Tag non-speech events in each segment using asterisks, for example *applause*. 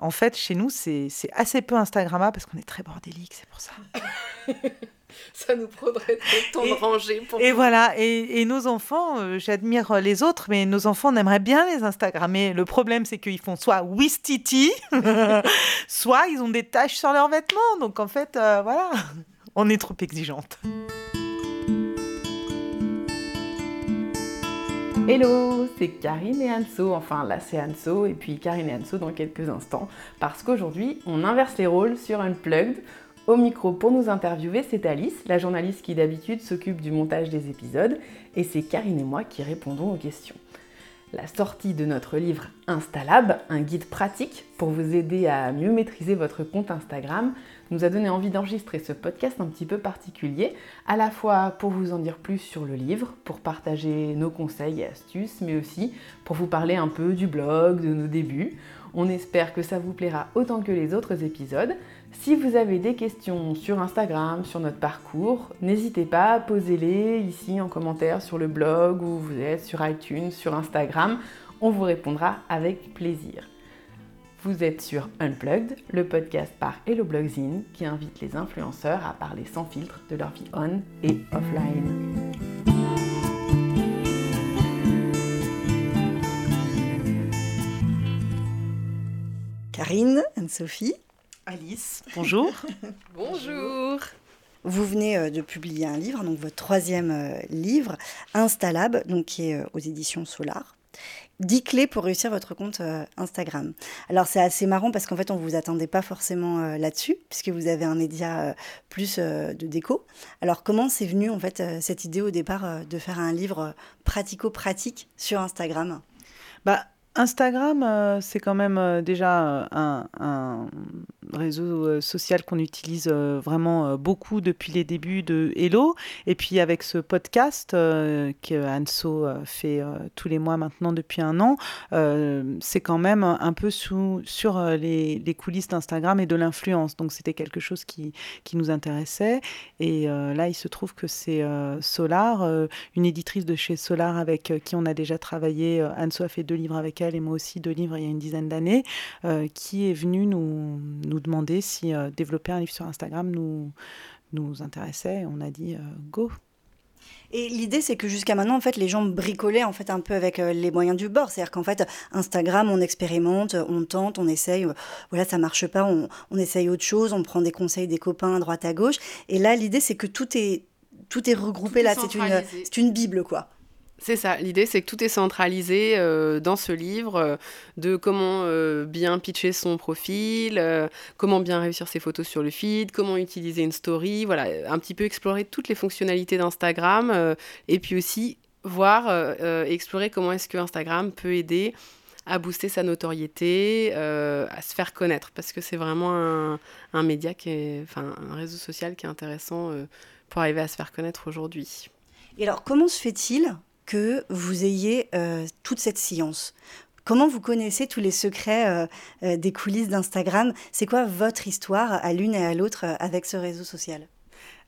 En fait, chez nous, c'est assez peu Instagrammable parce qu'on est très bordélique, c'est pour ça. *laughs* ça nous prendrait trop de temps de ranger. Pour et voilà, et, nos enfants, euh, j'admire les autres, mais nos enfants, on aimerait bien les Instagrammer. Le problème, c'est qu'ils font soit Wistiti, *laughs* soit ils ont des taches sur leurs vêtements. Donc en fait, euh, voilà, *laughs* on est trop exigeante. Hello, c'est Karine et Anso, enfin là c'est Anso et puis Karine et Anso dans quelques instants, parce qu'aujourd'hui on inverse les rôles sur Unplugged. Au micro pour nous interviewer, c'est Alice, la journaliste qui d'habitude s'occupe du montage des épisodes, et c'est Karine et moi qui répondons aux questions. La sortie de notre livre Instalab, un guide pratique pour vous aider à mieux maîtriser votre compte Instagram, nous a donné envie d'enregistrer ce podcast un petit peu particulier, à la fois pour vous en dire plus sur le livre, pour partager nos conseils et astuces, mais aussi pour vous parler un peu du blog, de nos débuts. On espère que ça vous plaira autant que les autres épisodes. Si vous avez des questions sur Instagram, sur notre parcours, n'hésitez pas, posez-les ici en commentaire sur le blog ou vous êtes sur iTunes, sur Instagram. On vous répondra avec plaisir. Vous êtes sur Unplugged, le podcast par Hello Blogzine qui invite les influenceurs à parler sans filtre de leur vie on et offline. Karine, Anne-Sophie. Alice, bonjour. *laughs* bonjour. Vous venez euh, de publier un livre, donc votre troisième euh, livre, Instalab, donc qui est euh, aux éditions Solar. 10 clés pour réussir votre compte euh, Instagram. Alors c'est assez marrant parce qu'en fait on ne vous attendait pas forcément euh, là-dessus puisque vous avez un média euh, plus de déco. Alors comment c'est venu en fait cette idée au départ de faire un livre pratico-pratique sur Instagram? Bah, Instagram, c'est quand même déjà un réseau euh, social qu'on utilise euh, vraiment euh, beaucoup depuis les débuts de Hello. Et puis avec ce podcast que Anso fait tous les mois maintenant depuis un an, c'est quand même un peu sur les, coulisses d'Instagram et de l'influence. Donc c'était quelque chose qui nous intéressait. Et là, il se trouve que c'est Solar, une éditrice de chez Solar avec qui on a déjà travaillé. Anso a fait deux livres avec elle et moi aussi deux livres il y a une dizaine d'années, qui est venue nous, nous demandé si euh, développer un livre sur Instagram nous, nous intéressait. On a dit euh, go. Et l'idée, c'est que jusqu'à maintenant, en fait, les gens bricolaient en fait un peu avec euh, les moyens du bord. C'est-à-dire qu'en fait, Instagram, on expérimente, on tente, on essaye. voilà, ça marche pas, on, on, essaye autre chose, on prend des conseils des copains à droite à gauche. Et là, l'idée, c'est que tout est tout est regroupé là. C'est une c'est une bible, quoi. C'est ça, l'idée c'est que tout est centralisé euh, dans ce livre, euh, de comment euh, bien pitcher son profil, comment bien réussir ses photos sur le feed, comment utiliser une story, voilà, un petit peu explorer toutes les fonctionnalités d'Instagram, et puis aussi voir explorer comment est-ce que Instagram peut aider à booster sa notoriété, à se faire connaître, parce que c'est vraiment un, média qui enfin un réseau social qui est intéressant pour arriver à se faire connaître aujourd'hui. Et alors comment se fait-il que vous ayez euh, toute cette science. Comment vous connaissez tous les secrets euh, euh, des coulisses d'Instagram? C'est quoi votre histoire à l'une et à l'autre avec ce réseau social?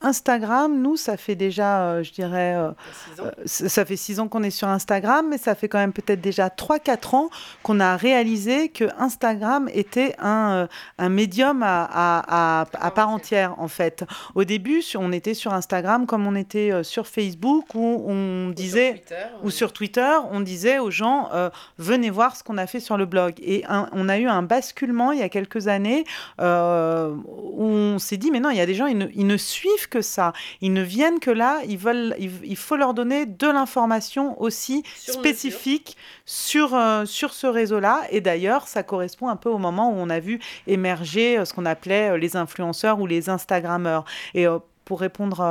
Instagram, nous, ça fait déjà, euh, je dirais, euh, euh, ça fait six ans qu'on est sur Instagram, mais ça fait quand même peut-être déjà 3-4 ans qu'on a réalisé que Instagram était un, un médium à, à, à, part entière, en fait. Au début, on était sur Instagram comme on était sur Facebook, où on disait, ou sur Twitter, on disait aux gens, venez voir ce qu'on a fait sur le blog. Et on a eu un basculement il y a quelques années où on s'est dit, mais non, il y a des gens, ils ne, ils ne suivent que ça. Ils ne viennent que là, ils veulent, il, faut leur donner de l'information aussi spécifique sur, euh, sur ce réseau-là. Et d'ailleurs, ça correspond un peu au moment où on a vu émerger euh, ce qu'on appelait euh, les influenceurs ou les Instagrammeurs. Et pour répondre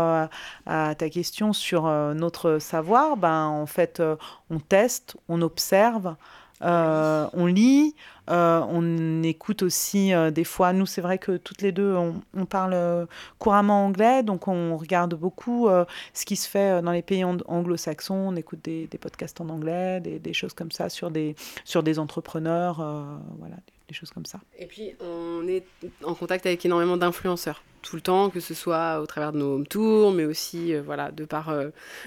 à, ta question sur notre savoir, ben, en fait, on teste, on observe, on lit, euh, on écoute aussi euh, des fois, nous c'est vrai que toutes les deux on, parle euh, couramment anglais, donc on regarde beaucoup ce qui se fait dans les pays anglo-saxons, on écoute des, podcasts en anglais, des, choses comme ça sur des, sur des entrepreneurs, voilà, choses comme ça. Et puis on est en contact avec énormément d'influenceurs. tout le temps, que ce soit au travers de nos home tours, mais aussi voilà, de par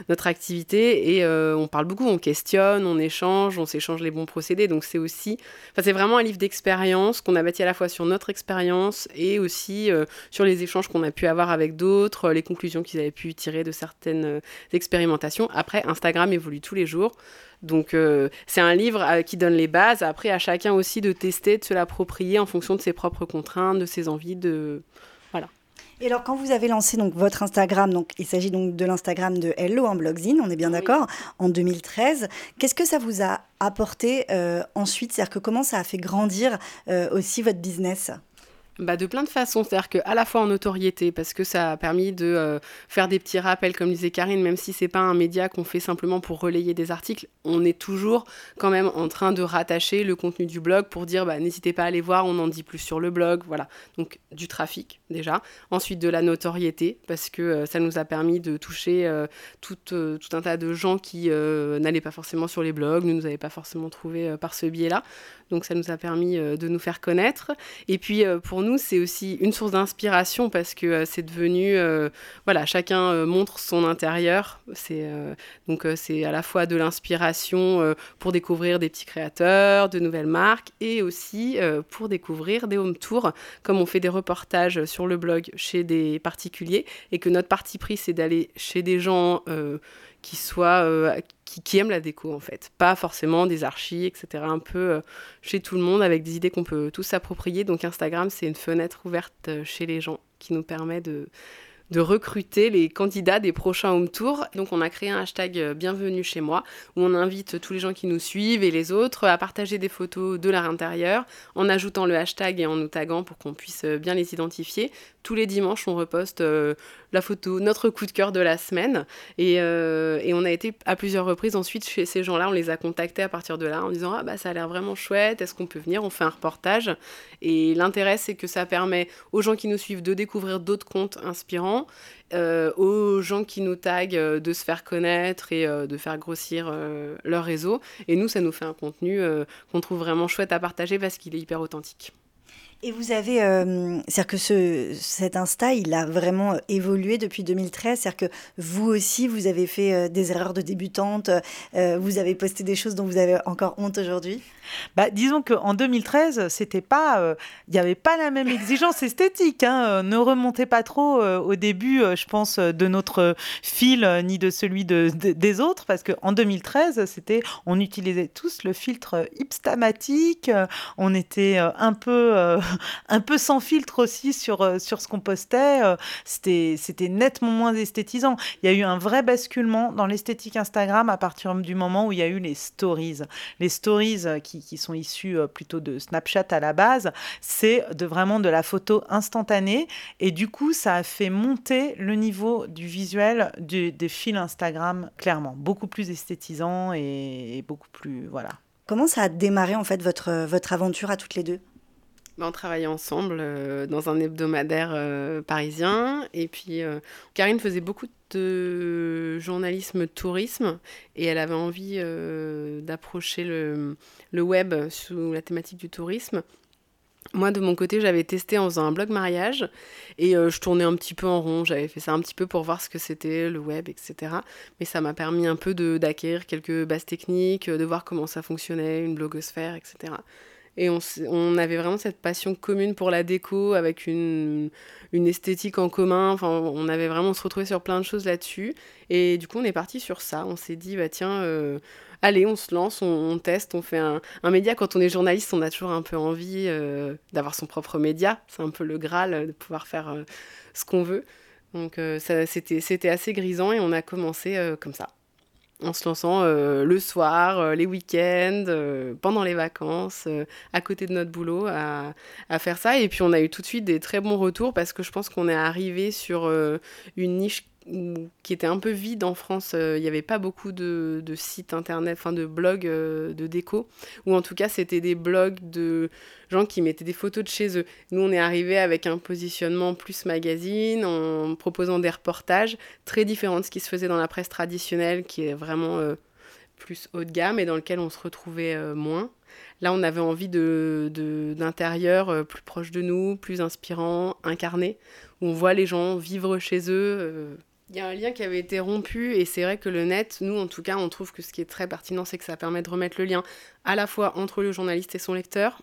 notre activité. Et on parle beaucoup, on questionne, on échange, on s'échange les bons procédés. Donc c'est aussi, enfin c'est vraiment un livre d'expérience qu'on a bâti à la fois sur notre expérience et aussi sur les échanges qu'on a pu avoir avec d'autres, les conclusions qu'ils avaient pu tirer de certaines expérimentations. Après, Instagram évolue tous les jours. Donc euh, c'est un livre euh, qui donne les bases. Après, à chacun aussi de tester, de se l'approprier en fonction de ses propres contraintes, de ses envies, de voilà. Et alors, quand vous avez lancé donc votre Instagram, donc il s'agit donc de l'Instagram de Hello en Blogzine, on est bien d'accord, en 2013. Qu'est-ce que ça vous a apporté euh, ensuite? C'est-à-dire que comment ça a fait grandir aussi votre business? Bah, de plein de façons, c'est-à-dire qu'à la fois en notoriété, parce que ça a permis de euh, faire des petits rappels, comme disait Karine, même si c'est pas un média qu'on fait simplement pour relayer des articles, on est toujours quand même en train de rattacher le contenu du blog pour dire bah, n'hésitez pas à aller voir, on en dit plus sur le blog, voilà. Donc du trafic déjà, ensuite de la notoriété, parce que euh, ça nous a permis de toucher euh, tout, tout, un tas de gens qui n'allaient pas forcément sur les blogs, ne nous avaient pas forcément trouvé par ce biais-là. Donc ça nous a permis euh, de nous faire connaître. Et puis euh, pour nous, c'est aussi une source d'inspiration parce que euh, c'est devenu, voilà, chacun montre son intérieur. Donc c'est à la fois de l'inspiration pour découvrir des petits créateurs, de nouvelles marques et aussi pour découvrir des home tours, comme on fait des reportages sur le blog chez des particuliers et que notre parti pris c'est d'aller chez des gens qui soient qui, aiment la déco en fait, pas forcément des archis, etc. Un peu euh, chez tout le monde avec des idées qu'on peut tous s'approprier. Donc Instagram, c'est une fenêtre ouverte euh, chez les gens qui nous permet de de recruter les candidats des prochains home tours. Donc on a créé un hashtag euh, bienvenue chez moi où on invite tous les gens qui nous suivent et les autres à partager des photos de leur intérieur en ajoutant le hashtag et en nous taguant pour qu'on puisse euh, bien les identifier. Tous les dimanches on reposte euh, la photo, notre coup de cœur de la semaine et, on a été à plusieurs reprises ensuite chez ces gens-là, on les a contactés à partir de là en disant ah bah ça a l'air vraiment chouette, est-ce qu'on peut venir, on fait un reportage et l'intérêt c'est que ça permet aux gens qui nous suivent de découvrir d'autres comptes inspirants euh, aux gens qui nous taguent euh, de se faire connaître et euh, de faire grossir leur réseau. Et nous, ça nous fait un contenu qu'on trouve vraiment chouette à partager parce qu'il est hyper authentique. Et vous avez, euh, c'est-à-dire que ce, cet Insta, il a vraiment euh, évolué depuis 2013. C'est-à-dire que vous aussi, vous avez fait euh, des erreurs de débutante, vous avez posté des choses dont vous avez encore honte aujourd'hui? Bah, disons qu'en 2013, c'était pas, il n'y avait pas la même exigence esthétique. Hein. Ne remontez pas trop au début, je pense, de notre fil ni de celui de, des autres, parce qu'en 2013, c'était, on utilisait tous le filtre hipstamatique, on était un peu *laughs* un peu sans filtre aussi sur, euh, sur ce qu'on postait. Euh, c'était, c'était nettement moins esthétisant. Il y a eu un vrai basculement dans l'esthétique Instagram à partir du moment où il y a eu les stories. Les stories euh, qui, qui sont issues plutôt de Snapchat à la base, c'est de vraiment de la photo instantanée. Et du coup, ça a fait monter le niveau du visuel des fils Instagram, clairement. Beaucoup plus esthétisant et, et beaucoup plus. Voilà. Comment ça a démarré en fait votre, votre aventure à toutes les deux? On travaillait ensemble euh, dans un hebdomadaire euh, parisien. Et puis, euh, Karine faisait beaucoup de journalisme tourisme et elle avait envie d'approcher le, le, web sous la thématique du tourisme. Moi, de mon côté, j'avais testé en faisant un blog mariage et je tournais un petit peu en rond. J'avais fait ça un petit peu pour voir ce que c'était le web, etc. Mais ça m'a permis un peu d'acquérir quelques bases techniques, de voir comment ça fonctionnait, une blogosphère, etc. Et on, avait vraiment cette passion commune pour la déco avec une, une esthétique en commun. Enfin, on avait vraiment se retrouvé sur plein de choses là-dessus. Et du coup, on est parti sur ça. On s'est dit, bah tiens, euh, allez, on se lance, on, teste, on fait un, média. Quand on est journaliste, on a toujours un peu envie euh, d'avoir son propre média. C'est un peu le Graal de pouvoir faire euh, ce qu'on veut. Donc, c'était assez grisant et on a commencé comme ça en se lançant euh, le soir, euh, les week-ends, euh, pendant les vacances, à côté de notre boulot, à, à, faire ça. Et puis on a eu tout de suite des très bons retours parce que je pense qu'on est arrivé sur une niche qui était un peu vide en France. Il n'y avait pas beaucoup de, de sites internet, enfin de blogs de déco, ou en tout cas c'était des blogs de gens qui mettaient des photos de chez eux. Nous, on est arrivé avec un positionnement plus magazine, en proposant des reportages très différents de ce qui se faisait dans la presse traditionnelle, qui est vraiment euh, plus haut de gamme et dans lequel on se retrouvait euh, moins. Là, on avait envie d'intérieur de, plus proche de nous, plus inspirant, incarné, où on voit les gens vivre chez eux. Il y a un lien qui avait été rompu et c'est vrai que le net, nous en tout cas, on trouve que ce qui est très pertinent, c'est que ça permet de remettre le lien à la fois entre le journaliste et son lecteur.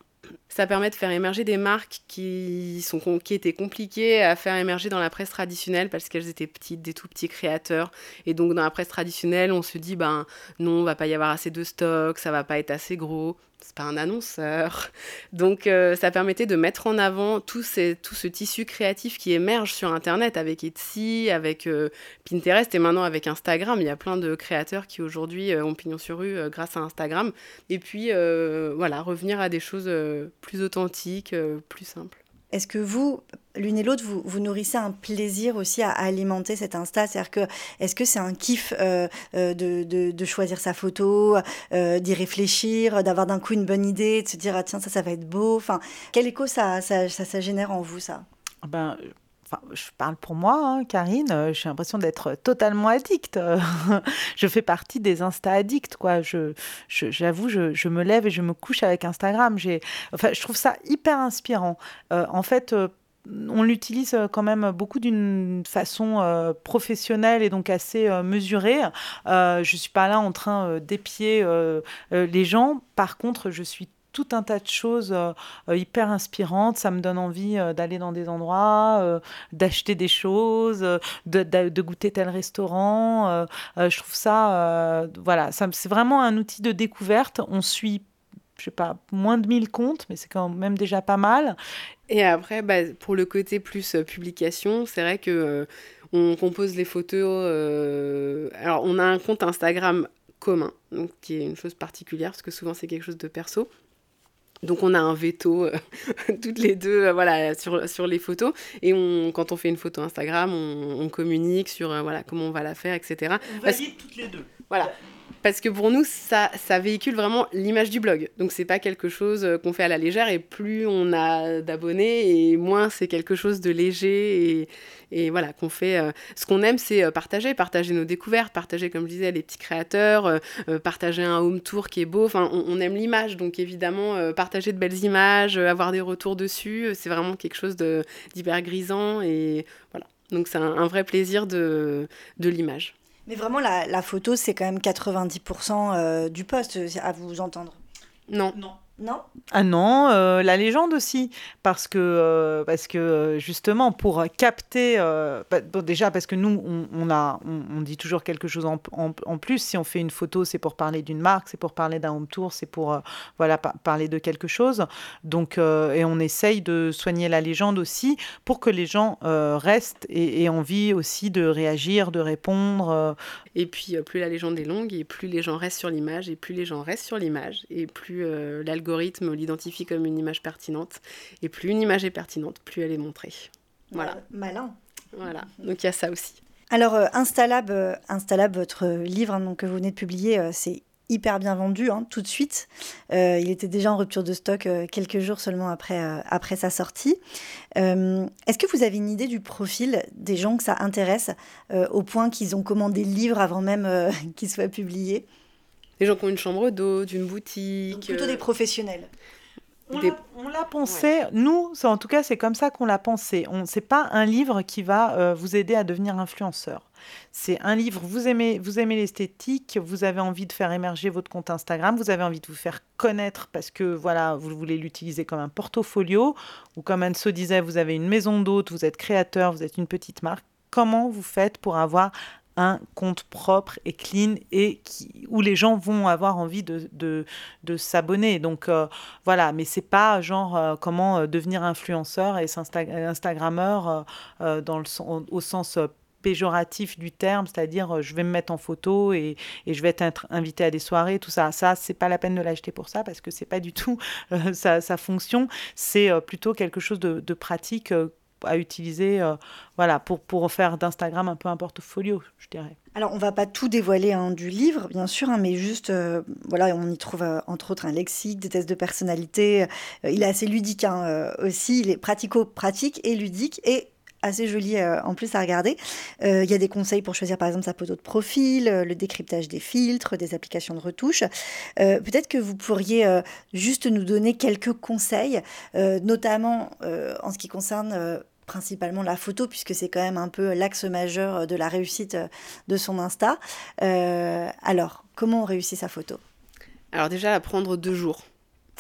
Ça permet de faire émerger des marques qui, sont, qui étaient compliquées à faire émerger dans la presse traditionnelle parce qu'elles étaient petites, des tout petits créateurs. Et donc dans la presse traditionnelle, on se dit, ben non, va pas y avoir assez de stock, ça va pas être assez gros c'est pas un annonceur. *laughs* Donc euh, ça permettait de mettre en avant tout, ce tissu créatif qui émerge sur Internet avec Etsy, avec euh, Pinterest et maintenant avec Instagram. Il y a plein de créateurs qui aujourd'hui euh, ont pignon sur rue grâce à Instagram. Et puis voilà, revenir à des choses plus authentiques, plus simples. Est-ce que vous, l'une et l'autre, vous, vous, nourrissez un plaisir aussi à alimenter cet Insta? C'est-à-dire que, est-ce que c'est un kiff euh, euh, de, de, choisir sa photo, euh, d'y réfléchir, d'avoir d'un coup une bonne idée, de se dire, ah, tiens, ça, ça va être beau? Enfin, quel écho ça, ça, ça, ça génère en vous, ça? Ben, je parle pour moi, hein, Karine, euh, j'ai l'impression d'être totalement addict. *laughs* je fais partie des Insta-addicts, quoi. Je, j'avoue, je, me lève et je me couche avec Instagram. Enfin, je trouve ça hyper inspirant. Euh, en fait, euh, on l'utilise quand même beaucoup d'une façon professionnelle et donc assez mesurée. je ne suis pas là en train d'épier les gens. Par contre, je suis tout un tas de choses euh, euh, hyper inspirantes. Ça me donne envie euh, d'aller dans des endroits, d'acheter des choses, de, goûter tel restaurant. je trouve ça, voilà, ça, c'est vraiment un outil de découverte. On suit, je sais pas, moins de 1000 comptes, mais c'est quand même déjà pas mal. Et après, bah, pour le côté plus publication, c'est vrai que on compose les photos. alors, on a un compte Instagram commun, donc, qui est une chose particulière, parce que souvent c'est quelque chose de perso. Donc on a un veto euh, *laughs* toutes les deux euh, voilà, sur, sur les photos. Et on, quand on fait une photo Instagram, on, communique sur euh, voilà, comment on va la faire, etc. On valide toutes les deux. Voilà. Parce que pour nous, ça, véhicule vraiment l'image du blog. Donc c'est pas quelque chose qu'on fait à la légère et plus on a d'abonnés et moins c'est quelque chose de léger et, voilà qu'on fait. Euh, ce qu'on aime, c'est euh, partager, partager nos découvertes, partager, comme je disais, les petits créateurs, euh, partager un home tour qui est beau. Enfin, on, aime l'image, donc évidemment, partager de belles images, avoir des retours dessus, c'est vraiment quelque chose d'hyper grisant et voilà. Donc c'est un, vrai plaisir de l'image. Mais vraiment, la, la photo, c'est quand même 90% du poste, à vous entendre. Non. Non. Non? Ah non, euh, la légende aussi, parce que, euh, parce que euh, justement, pour capter, bah, déjà parce que nous, on, a, on, dit toujours quelque chose en, en, plus, si on fait une photo, c'est pour parler d'une marque, c'est pour parler d'un home tour, c'est pour voilà, parler de quelque chose. Donc, et on essaye de soigner la légende aussi pour que les gens restent et aient envie aussi de réagir, de répondre. Et puis, plus la légende est longue, et plus les gens restent sur l'image, et plus les gens restent sur l'image, et plus l'algorithme l'algorithme l'identifie comme une image pertinente. Et plus une image est pertinente, plus elle est montrée. Voilà. Malin. Voilà. Donc il y a ça aussi. Alors, euh, Instalab, euh, Instalab, votre livre hein, donc, que vous venez de publier, euh, c'est hyper bien vendu hein, tout de suite. il était déjà en rupture de stock quelques jours seulement après, après sa sortie. Est-ce que vous avez une idée du profil des gens que ça intéresse au point qu'ils ont commandé le livre avant même *laughs* qu'il soit publié? Des gens qui ont une chambre d'eau, d'une boutique. plutôt des euh, professionnels. On l'a pensé, nous, en tout cas, c'est comme ça qu'on l'a pensé. Ce n'est pas un livre qui va euh, vous aider à devenir influenceur. C'est un livre, vous aimez, vous aimez l'esthétique, vous avez envie de faire émerger votre compte Instagram, vous avez envie de vous faire connaître parce que voilà, vous voulez l'utiliser comme un portfolio, ou comme Anso disait, vous avez une maison d'hôte, vous êtes créateur, vous êtes une petite marque. Comment vous faites pour avoir un compte propre et clean et qui, où les gens vont avoir envie de, de, s'abonner. Donc euh, voilà, mais c'est pas genre euh, comment euh, devenir influenceur et Instagrammeur dans le, au, sens péjoratif du terme, c'est-à-dire je vais me mettre en photo et, et, je vais être invité à des soirées, tout ça. Ça, c'est pas la peine de l'acheter pour ça parce que c'est pas du tout sa, fonction. C'est plutôt quelque chose de pratique à utiliser euh, voilà, pour, pour faire d'Instagram un peu un portfolio, je dirais. Alors, on va pas tout dévoiler hein, du livre, bien sûr, hein, mais juste, euh, voilà, on y trouve euh, entre autres un lexique, des tests de personnalité. il est assez ludique hein, aussi, il est pratico-pratique et ludique. Et assez joli en plus à regarder. Il y a des conseils pour choisir par exemple sa photo de profil, le décryptage des filtres, des applications de retouche. Peut-être que vous pourriez juste nous donner quelques conseils, notamment en ce qui concerne principalement la photo, puisque c'est quand même un peu l'axe majeur de la réussite de son Insta. alors, comment on réussit sa photo? Alors déjà, à prendre deux jours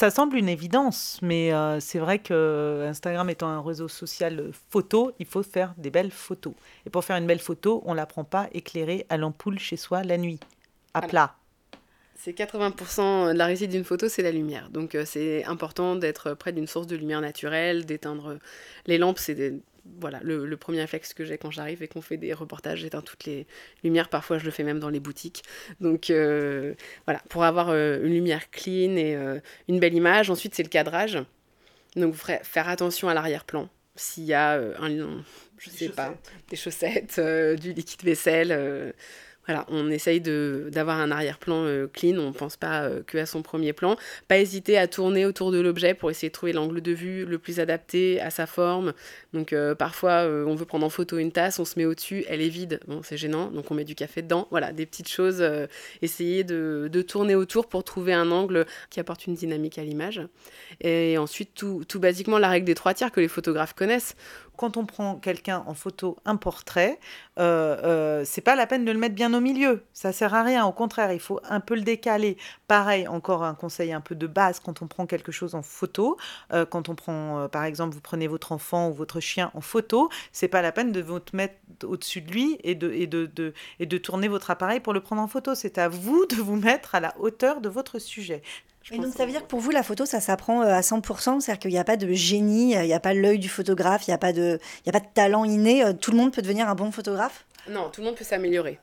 ça semble une évidence, mais euh, c'est vrai que Instagram étant un réseau social photo, il faut faire des belles photos. Et pour faire une belle photo, on ne la prend pas éclairée à l'ampoule chez soi la nuit, à plat. C'est 80% de la réussite d'une photo, c'est la lumière. Donc euh, c'est important d'être près d'une source de lumière naturelle, d'éteindre les lampes. C'est voilà, le, premier réflexe que j'ai quand j'arrive et qu'on fait des reportages, j'éteins toutes les lumières. Parfois, je le fais même dans les boutiques. Donc, euh, voilà, pour avoir euh, une lumière clean et euh, une belle image. Ensuite, c'est le cadrage. Donc, vous faire attention à l'arrière-plan. S'il y a un, je sais pas, des chaussettes, du liquide vaisselle voilà, on essaye d'avoir un arrière-plan euh, clean, on ne pense pas euh, que à son premier plan. Pas hésiter à tourner autour de l'objet pour essayer de trouver l'angle de vue le plus adapté à sa forme. Donc euh, parfois, on veut prendre en photo une tasse, on se met au-dessus, elle est vide, bon, c'est gênant, donc on met du café dedans. Voilà, des petites choses, essayer de, tourner autour pour trouver un angle qui apporte une dynamique à l'image. Et ensuite, tout, tout basiquement, la règle des trois tiers que les photographes connaissent quand on prend quelqu'un en photo, un portrait, euh, euh, c'est pas la peine de le mettre bien au milieu. Ça sert à rien. Au contraire, il faut un peu le décaler. Pareil, encore un conseil un peu de base quand on prend quelque chose en photo. Euh, quand on prend, euh, par exemple, vous prenez votre enfant ou votre chien en photo, c'est pas la peine de vous mettre au-dessus de lui et de, et de, de, et de tourner votre appareil pour le prendre en photo. C'est à vous de vous mettre à la hauteur de votre sujet. Et donc ça veut dire que pour vous, la photo, ça s'apprend euh, à 100%, c'est-à-dire qu'il n'y a pas de génie, il n'y a pas l'œil du photographe, il n'y a, pas de, il a pas de talent inné, euh, tout le monde peut devenir un bon photographe Non, tout le monde peut s'améliorer.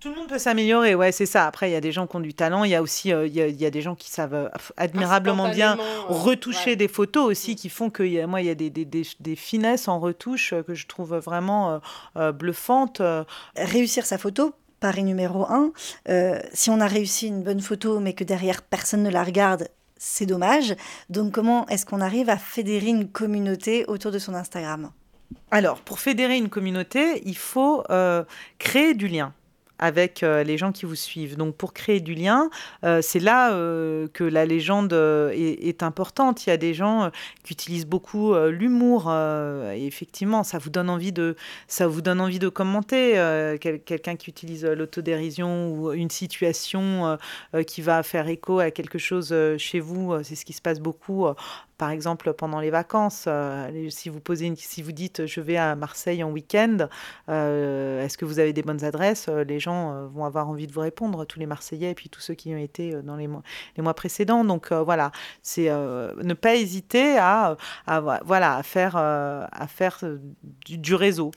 Tout le monde peut s'améliorer, ouais, c'est ça. Après, il y a des gens qui ont du talent, il y a aussi euh, il, y a, des gens qui savent admirablement bien retoucher des photos aussi, qui font que moi, il y a des, des, des, finesses en retouche que je trouve vraiment bluffantes. Réussir sa photo, Paris numéro 1. Euh, si on a réussi une bonne photo, mais que derrière personne ne la regarde, c'est dommage. Donc comment est-ce qu'on arrive à fédérer une communauté autour de son Instagram? Alors, pour fédérer une communauté, il faut euh, créer du lien avec euh, les gens qui vous suivent. Donc pour créer du lien, euh, c'est là euh, que la légende est, importante. Il y a des gens qui utilisent beaucoup l'humour. effectivement, ça vous donne envie de, ça vous donne envie de commenter. Quelqu'un qui utilise l'autodérision ou une situation qui va faire écho à quelque chose chez vous, c'est ce qui se passe beaucoup par exemple, pendant les vacances, euh, si vous posez si vous dites je vais à Marseille en week-end, euh, est-ce que vous avez des bonnes adresses euh, Les gens vont avoir envie de vous répondre, tous les Marseillais et puis tous ceux qui ont été dans les mois, les mois précédents. Donc voilà, c'est ne pas hésiter à, voilà à faire à faire du réseau.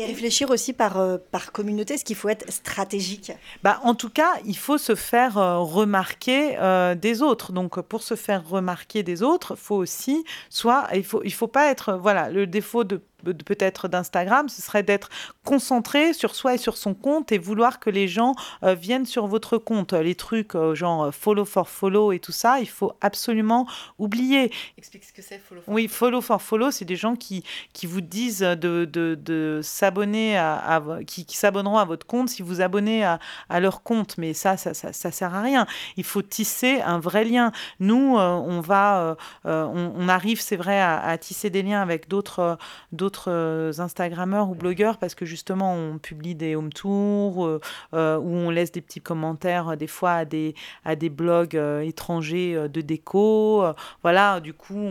Et réfléchir aussi par, euh, par communauté, est-ce qu'il faut être stratégique? Bah, En tout cas, il faut se faire euh, remarquer euh, des autres. Donc, pour se faire remarquer des autres, faut aussi, soit, il ne faut, il faut pas être, voilà, le défaut de peut-être d'Instagram, ce serait d'être concentré sur soi et sur son compte et vouloir que les gens euh, viennent sur votre compte. Les trucs euh, genre euh, follow for follow et tout ça, il faut absolument oublier. Explique ce que c'est follow for Oui, follow for follow, c'est des gens qui, qui vous disent de, de, de s'abonner à, qui, qui s'abonneront à votre compte si vous abonnez à, à leur compte. Mais ça, ça, ça, ça, sert à rien. Il faut tisser un vrai lien. Nous, on va, on, on, arrive, c'est vrai, à, à, tisser des liens avec d'autres d'autres d'autres euh, Instagrammeurs ou blogueurs parce que justement on publie des home tours euh, euh, où on laisse des petits commentaires des fois à des, à des blogs étrangers de déco. voilà, du coup,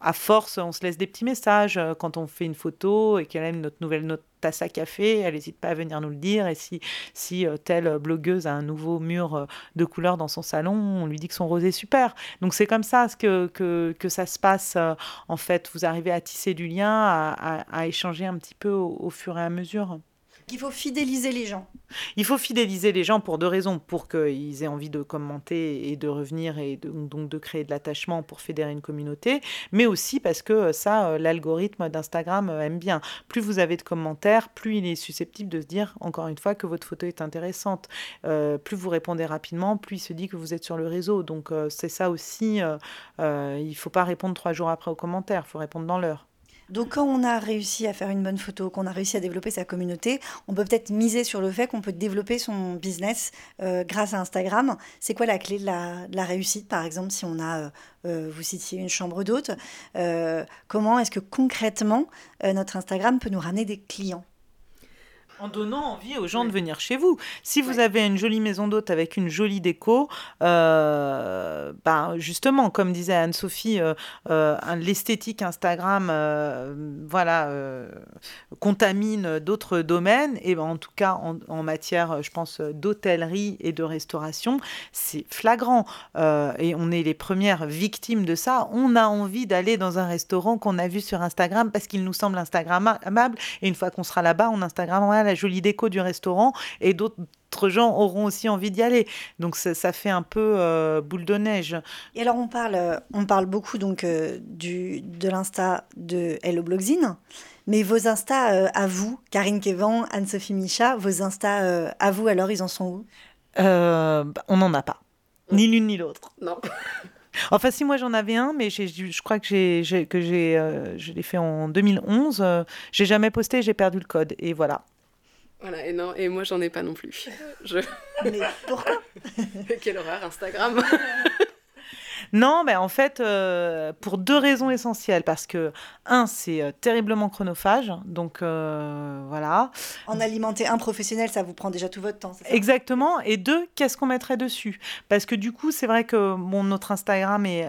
à force, on se laisse des petits messages quand on fait une photo et qu'elle aime notre nouvelle note tasse à café, elle n'hésite pas à venir nous le dire. Et si, si euh, telle blogueuse a un nouveau mur euh, de couleur dans son salon, on lui dit que son rosé est super. Donc c'est comme ça que, que, ça se passe. Euh, en fait, vous arrivez à tisser du lien, à, échanger un petit peu au fur et à mesure. Il faut fidéliser les gens. Il faut fidéliser les gens pour deux raisons. Pour qu'ils aient envie de commenter et de revenir et donc de créer de l'attachement pour fédérer une communauté. Mais aussi parce que ça, euh, l'algorithme d'Instagram euh, aime bien. Plus vous avez de commentaires, plus il est susceptible de se dire, encore une fois, que votre photo est intéressante. Euh, plus vous répondez rapidement, plus il se dit que vous êtes sur le réseau. Donc c'est ça aussi. il ne faut pas répondre trois jours après aux commentaires. Il faut répondre dans l'heure. Donc quand on a réussi à faire une bonne photo, qu'on a réussi à développer sa communauté, on peut peut-être miser sur le fait qu'on peut développer son business euh, grâce à Instagram. C'est quoi la clé de la, réussite, par exemple, si on a, euh, euh, vous citiez une chambre d'hôte, comment est-ce que concrètement notre Instagram peut nous ramener des clients? En donnant envie aux gens de venir chez vous. Si vous avez une jolie maison d'hôte avec une jolie déco, euh, ben justement, comme disait Anne-Sophie, euh, euh, l'esthétique Instagram, voilà, contamine d'autres domaines. Et ben, en tout cas, en, matière, je pense, d'hôtellerie et de restauration, c'est flagrant. et on est les premières victimes de ça. On a envie d'aller dans un restaurant qu'on a vu sur Instagram parce qu'il nous semble Instagrammable. Et une fois qu'on sera là-bas, on Instagram la jolie déco du restaurant et d'autres gens auront aussi envie d'y aller. Donc ça, fait un peu euh, boule de neige. Et alors on parle, euh, on parle beaucoup donc euh, du, de l'insta de Hello Blogzine, mais vos Insta à vous, Karine Kevan, Anne-Sophie Micha, vos Insta à vous alors ils en sont où? On n'en a pas, ni l'une ni l'autre. Non. *laughs* Enfin, si moi j'en avais un, mais je crois que j'ai que j'ai je l'ai fait en 2011. j'ai jamais posté, j'ai perdu le code et voilà. Voilà, et non, et moi j'en ai pas non plus. *laughs* Je... Mais pourquoi? *laughs* Quelle horreur, Instagram *laughs* Non, mais en fait, euh, pour deux raisons essentielles. Parce que, un, c'est euh, terriblement chronophage. Donc, euh, voilà. En alimenter un professionnel, ça vous prend déjà tout votre temps. Exactement. Et deux, qu'est-ce qu'on mettrait dessus? Parce que du coup, c'est vrai que bon, notre Instagram est,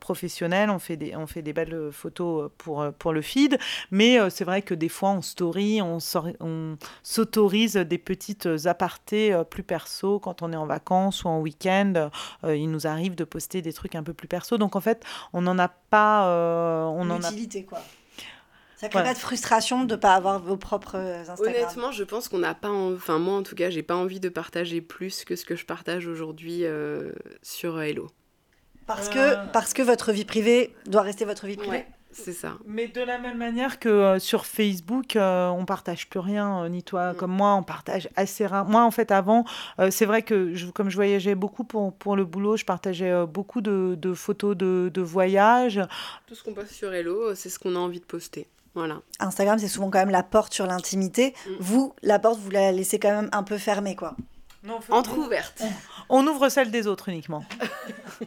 professionnel. On fait, des, on fait des belles photos pour, pour le feed. Mais c'est vrai que des fois, on story, on, on s'autorise des petites apartés plus perso quand on est en vacances ou en week-end. il nous arrive de poster des trucs un peu plus perso. Donc en fait, on n'en a pas. Euh, on en a... quoi. Ça crée pas de frustration de ne pas avoir vos propres Instagram Honnêtement, je pense qu'on n'a pas. Enfin, moi en tout cas, j'ai pas envie de partager plus que ce que je partage aujourd'hui euh, sur Hello. Parce, que, parce que votre vie privée doit rester votre vie privée c'est ça. Mais de la même manière que euh, sur Facebook, euh, on partage plus rien, euh, ni toi mm. comme moi, on partage assez rare. Moi, en fait, avant, c'est vrai que je, comme je voyageais beaucoup pour, pour le boulot, je partageais beaucoup de, de, photos de, de voyages. Tout ce qu'on poste sur Hello, c'est ce qu'on a envie de poster. Voilà. Instagram, c'est souvent quand même la porte sur l'intimité. Mm. Vous, la porte, vous la laissez quand même un peu fermée, quoi. Non, Entrouverte. On, ouvre celle des autres uniquement.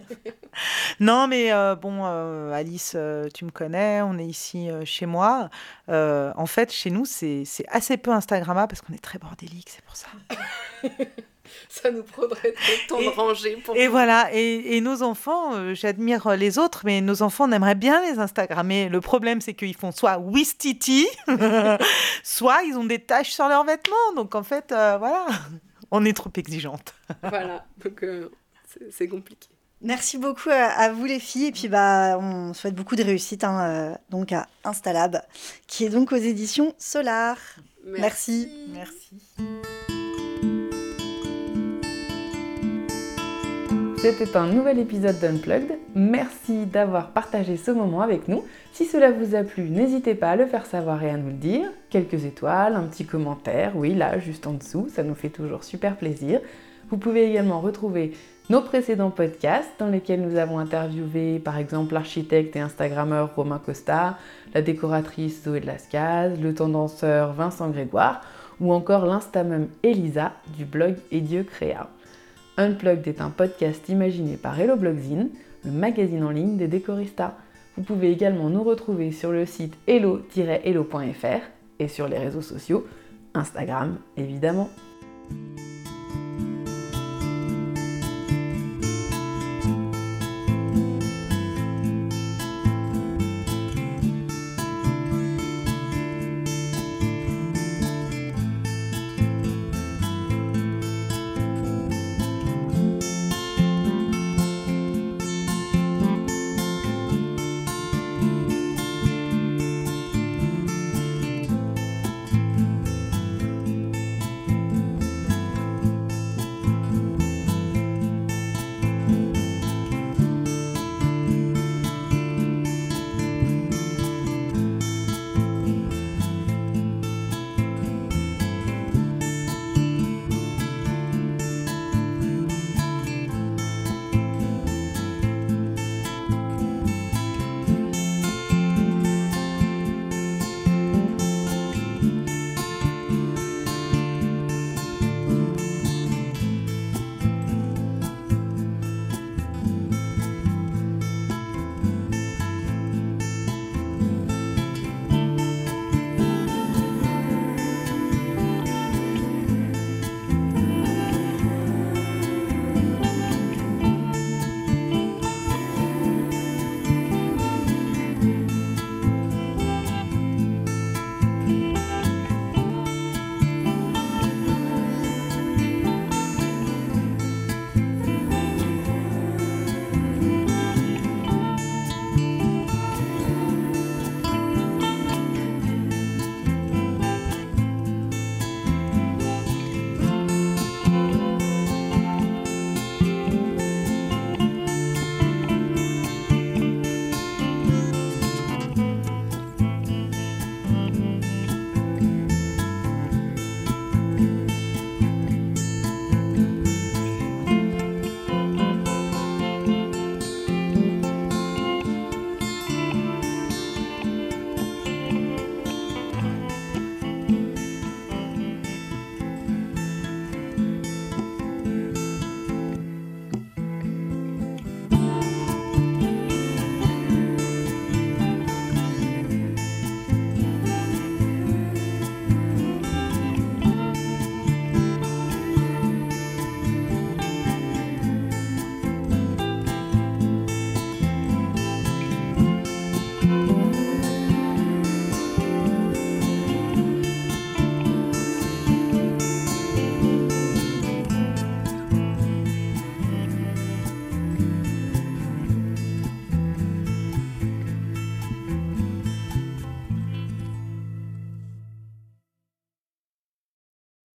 *laughs* non, mais euh, bon, euh, Alice, euh, tu me connais, on est ici chez moi. en fait, chez nous, c'est assez peu Instagrammable parce qu'on est très bordélique, c'est pour ça. *laughs* ça nous prendrait trop de temps de ranger. Pour et voilà, et, et, nos enfants, j'admire les autres, mais nos enfants, on aimerait bien les Instagrammer. Le problème, c'est qu'ils font soit Wistiti, *laughs* soit ils ont des taches sur leurs vêtements. Donc en fait, voilà on est trop exigeante. *laughs* voilà, donc euh, c'est compliqué. Merci beaucoup à, vous les filles et puis bah on souhaite beaucoup de réussite hein, euh, donc à Instalab qui est donc aux éditions Solar. Merci. Merci. C'était un nouvel épisode d'Unplugged. Merci d'avoir partagé ce moment avec nous. Si cela vous a plu, n'hésitez pas à le faire savoir et à nous le dire. Quelques étoiles, un petit commentaire, oui, là, juste en dessous, ça nous fait toujours super plaisir. Vous pouvez également retrouver nos précédents podcasts dans lesquels nous avons interviewé par exemple l'architecte et instagrammeur Romain Costa, la décoratrice Zoé de Lascaz, le tendanceur Vincent Grégoire ou encore l'instamum Elisa du blog Et Dieu créa. Unplugged est un podcast imaginé par Hello Blogzine, le magazine en ligne des décoristas. Vous pouvez également nous retrouver sur le site hello-hello.fr et sur les réseaux sociaux, Instagram évidemment.